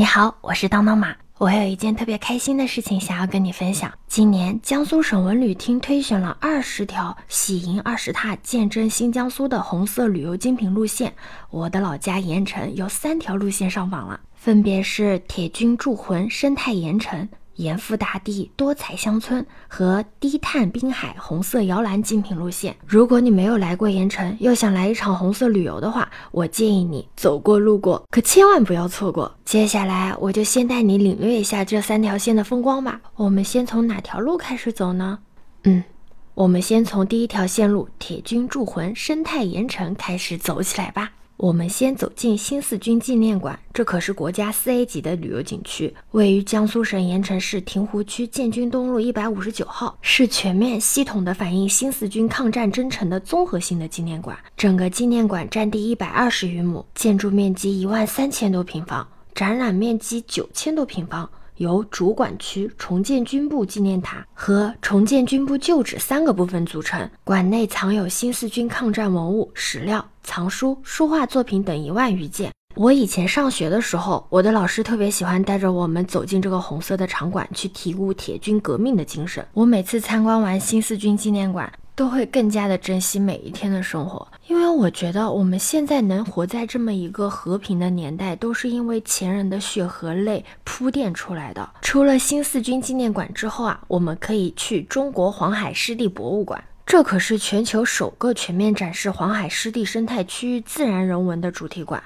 你好，我是当当马。我有一件特别开心的事情想要跟你分享。今年江苏省文旅厅推选了二十条喜迎二十踏、见证新江苏的红色旅游精品路线。我的老家盐城有三条路线上榜了，分别是铁军铸魂生态盐城。盐阜大地多彩乡村和低碳滨海红色摇篮精品路线。如果你没有来过盐城，又想来一场红色旅游的话，我建议你走过路过，可千万不要错过。接下来我就先带你领略一下这三条线的风光吧。我们先从哪条路开始走呢？嗯，我们先从第一条线路铁军铸魂生态盐城开始走起来吧。我们先走进新四军纪念馆，这可是国家四 A 级的旅游景区，位于江苏省盐城市亭湖区建军东路一百五十九号，是全面系统的反映新四军抗战征程的综合性的纪念馆。整个纪念馆占地一百二十余亩，建筑面积一万三千多平方，展览面积九千多平方。由主管区、重建军部纪念塔和重建军部旧址三个部分组成。馆内藏有新四军抗战文物、史料、藏书、书画作品等一万余件。我以前上学的时候，我的老师特别喜欢带着我们走进这个红色的场馆，去体悟铁军革命的精神。我每次参观完新四军纪念馆。都会更加的珍惜每一天的生活，我觉得我们现在能活在这么一个和平的年代，都是因为前人的血和泪铺垫出来的。除了新四军纪念馆之后啊，我们可以去中国黄海湿地博物馆，这可是全球首个全面展示黄海湿地生态区域自然人文的主题馆。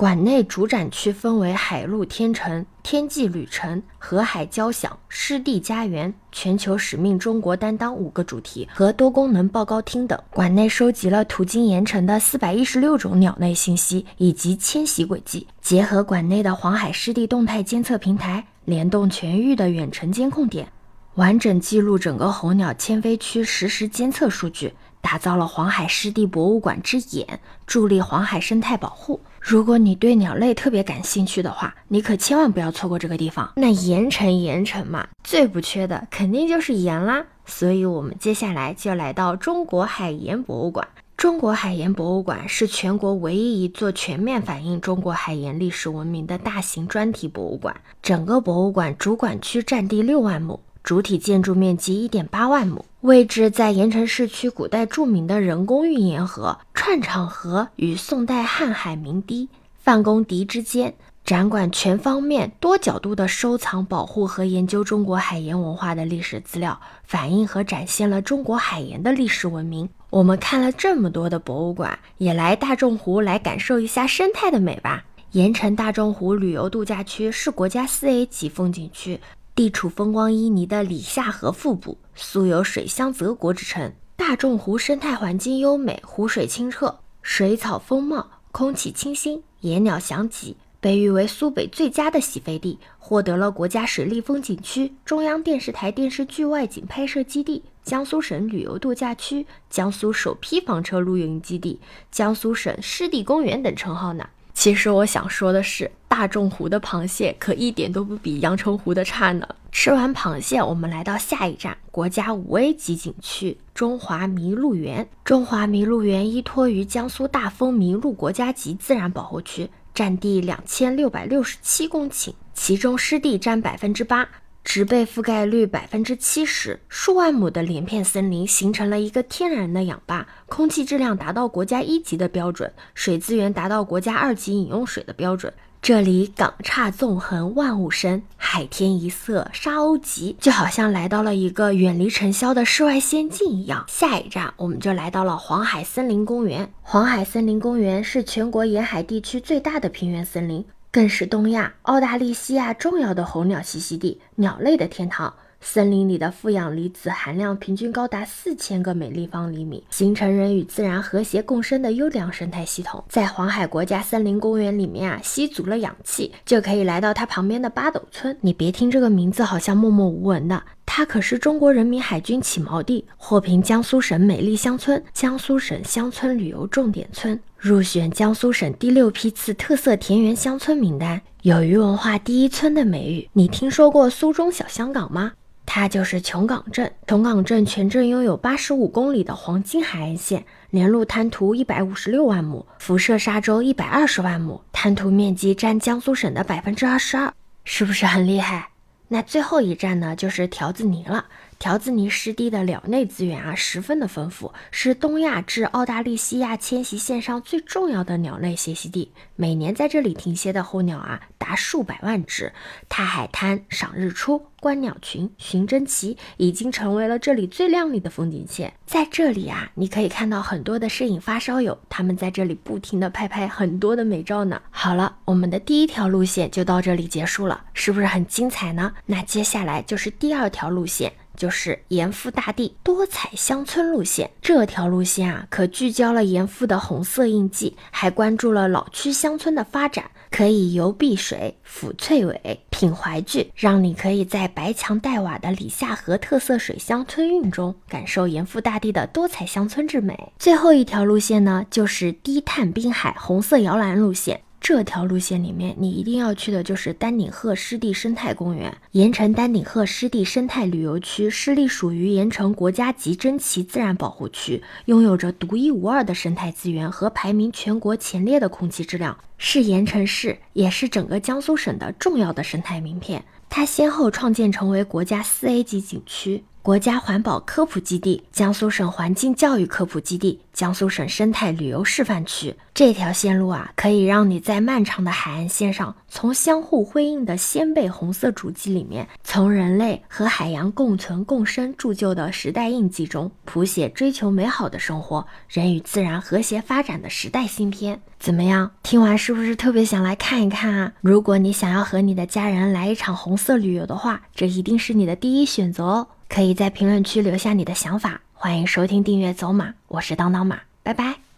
馆内主展区分为海陆天成、天际旅程、河海交响、湿地家园、全球使命中国担当五个主题和多功能报告厅等。馆内收集了途经盐城的四百一十六种鸟类信息以及迁徙轨迹，结合馆内的黄海湿地动态监测平台，联动全域的远程监控点，完整记录整个候鸟迁飞区实时监测数据，打造了黄海湿地博物馆之眼，助力黄海生态保护。如果你对鸟类特别感兴趣的话，你可千万不要错过这个地方。那盐城，盐城嘛，最不缺的肯定就是盐啦。所以，我们接下来就来到中国海盐博物馆。中国海盐博物馆是全国唯一一座全面反映中国海盐历史文明的大型专题博物馆。整个博物馆主管区占地六万亩。主体建筑面积一点八万亩，位置在盐城市区古代著名的人工运盐河串场河与宋代瀚海明堤范公堤之间。展馆全方面、多角度的收藏、保护和研究中国海盐文化的历史资料，反映和展现了中国海盐的历史文明。我们看了这么多的博物馆，也来大众湖来感受一下生态的美吧。盐城大众湖旅游度假区是国家四 A 级风景区。地处风光旖旎的里夏河腹部，素有“水乡泽国”之称。大众湖生态环境优美，湖水清澈，水草丰茂，空气清新，野鸟翔集，被誉为苏北最佳的洗飞地，获得了国家水利风景区、中央电视台电视剧外景拍摄基地、江苏省旅游度假区、江苏首批房车露营基地、江苏省湿地公园等称号呢。其实我想说的是，大众湖的螃蟹可一点都不比阳澄湖的差呢。吃完螃蟹，我们来到下一站，国家五 A 级景区中华麋鹿园。中华麋鹿园依托于江苏大丰麋鹿国家级自然保护区，占地两千六百六十七公顷，其中湿地占百分之八。植被覆盖率百分之七十，数万亩的连片森林形成了一个天然的氧吧，空气质量达到国家一级的标准，水资源达到国家二级饮用水的标准。这里港汊纵横，万物生，海天一色，沙鸥集，就好像来到了一个远离尘嚣的世外仙境一样。下一站，我们就来到了黄海森林公园。黄海森林公园是全国沿海地区最大的平原森林。更是东亚、澳大利西亚重要的候鸟栖息地，鸟类的天堂。森林里的负氧离子含量平均高达四千个每立方厘米，形成人与自然和谐共生的优良生态系统。在黄海国家森林公园里面啊，吸足了氧气，就可以来到它旁边的八斗村。你别听这个名字好像默默无闻的，它可是中国人民海军起锚地，获评江苏省美丽乡村、江苏省乡村旅游重点村，入选江苏省第六批次特色田园乡村名单，有“鱼文化第一村”的美誉。你听说过苏中小香港吗？它就是琼港镇。琼港镇全镇拥有八十五公里的黄金海岸线，连路滩涂一百五十六万亩，辐射沙洲一百二十万亩，滩涂面积占江苏省的百分之二十二，是不是很厉害？那最后一站呢，就是条子泥了。条子泥湿地的鸟类资源啊，十分的丰富，是东亚至澳大利西亚迁徙线上最重要的鸟类歇息地。每年在这里停歇的候鸟啊，达数百万只。踏海滩、赏日出、观鸟群、寻珍奇，已经成为了这里最亮丽的风景线。在这里啊，你可以看到很多的摄影发烧友，他们在这里不停的拍拍很多的美照呢。好了，我们的第一条路线就到这里结束了，是不是很精彩呢？那接下来就是第二条路线。就是盐阜大地多彩乡村路线，这条路线啊，可聚焦了盐阜的红色印记，还关注了老区乡村的发展，可以游碧水、抚翠尾、品淮剧，让你可以在白墙黛瓦的里夏河特色水乡村韵中，感受盐阜大地的多彩乡村之美。最后一条路线呢，就是低碳滨海红色摇篮路线。这条路线里面，你一定要去的就是丹顶鹤湿地生态公园。盐城丹顶鹤湿地生态旅游区是隶属于盐城国家级珍奇自然保护区，拥有着独一无二的生态资源和排名全国前列的空气质量，是盐城市也是整个江苏省的重要的生态名片。它先后创建成为国家四 A 级景区。国家环保科普基地、江苏省环境教育科普基地、江苏省生态旅游示范区，这条线路啊，可以让你在漫长的海岸线上，从相互辉映的鲜贝红色主机里面，从人类和海洋共存共生铸就的时代印记中，谱写追求美好的生活、人与自然和谐发展的时代新篇。怎么样？听完是不是特别想来看一看啊？如果你想要和你的家人来一场红色色旅游的话，这一定是你的第一选择哦。可以在评论区留下你的想法，欢迎收听、订阅走马，我是当当马，拜拜。